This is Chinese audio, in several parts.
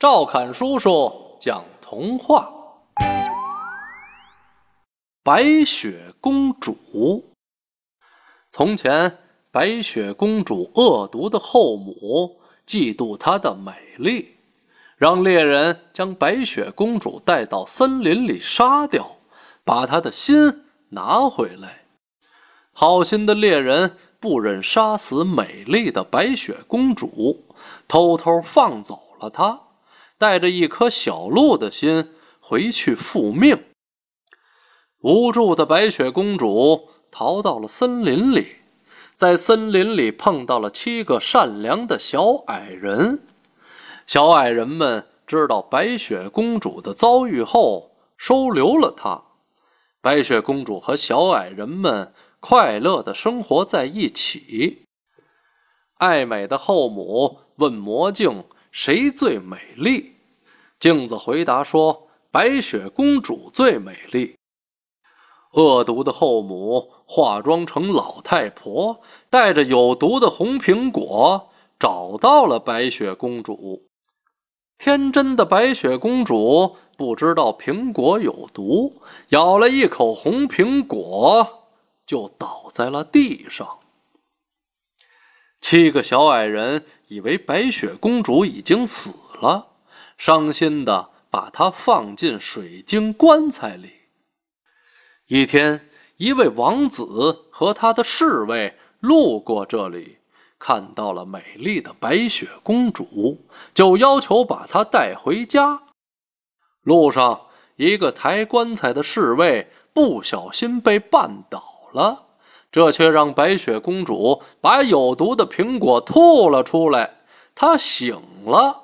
赵侃叔叔讲童话：白雪公主。从前，白雪公主恶毒的后母嫉妒她的美丽，让猎人将白雪公主带到森林里杀掉，把她的心拿回来。好心的猎人不忍杀死美丽的白雪公主，偷偷放走了她。带着一颗小鹿的心回去复命。无助的白雪公主逃到了森林里，在森林里碰到了七个善良的小矮人。小矮人们知道白雪公主的遭遇后，收留了她。白雪公主和小矮人们快乐地生活在一起。爱美的后母问魔镜。谁最美丽？镜子回答说：“白雪公主最美丽。”恶毒的后母化妆成老太婆，带着有毒的红苹果，找到了白雪公主。天真的白雪公主不知道苹果有毒，咬了一口红苹果，就倒在了地上。七个小矮人以为白雪公主已经死了，伤心的把她放进水晶棺材里。一天，一位王子和他的侍卫路过这里，看到了美丽的白雪公主，就要求把她带回家。路上，一个抬棺材的侍卫不小心被绊倒了。这却让白雪公主把有毒的苹果吐了出来，她醒了。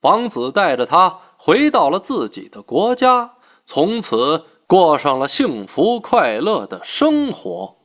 王子带着他回到了自己的国家，从此过上了幸福快乐的生活。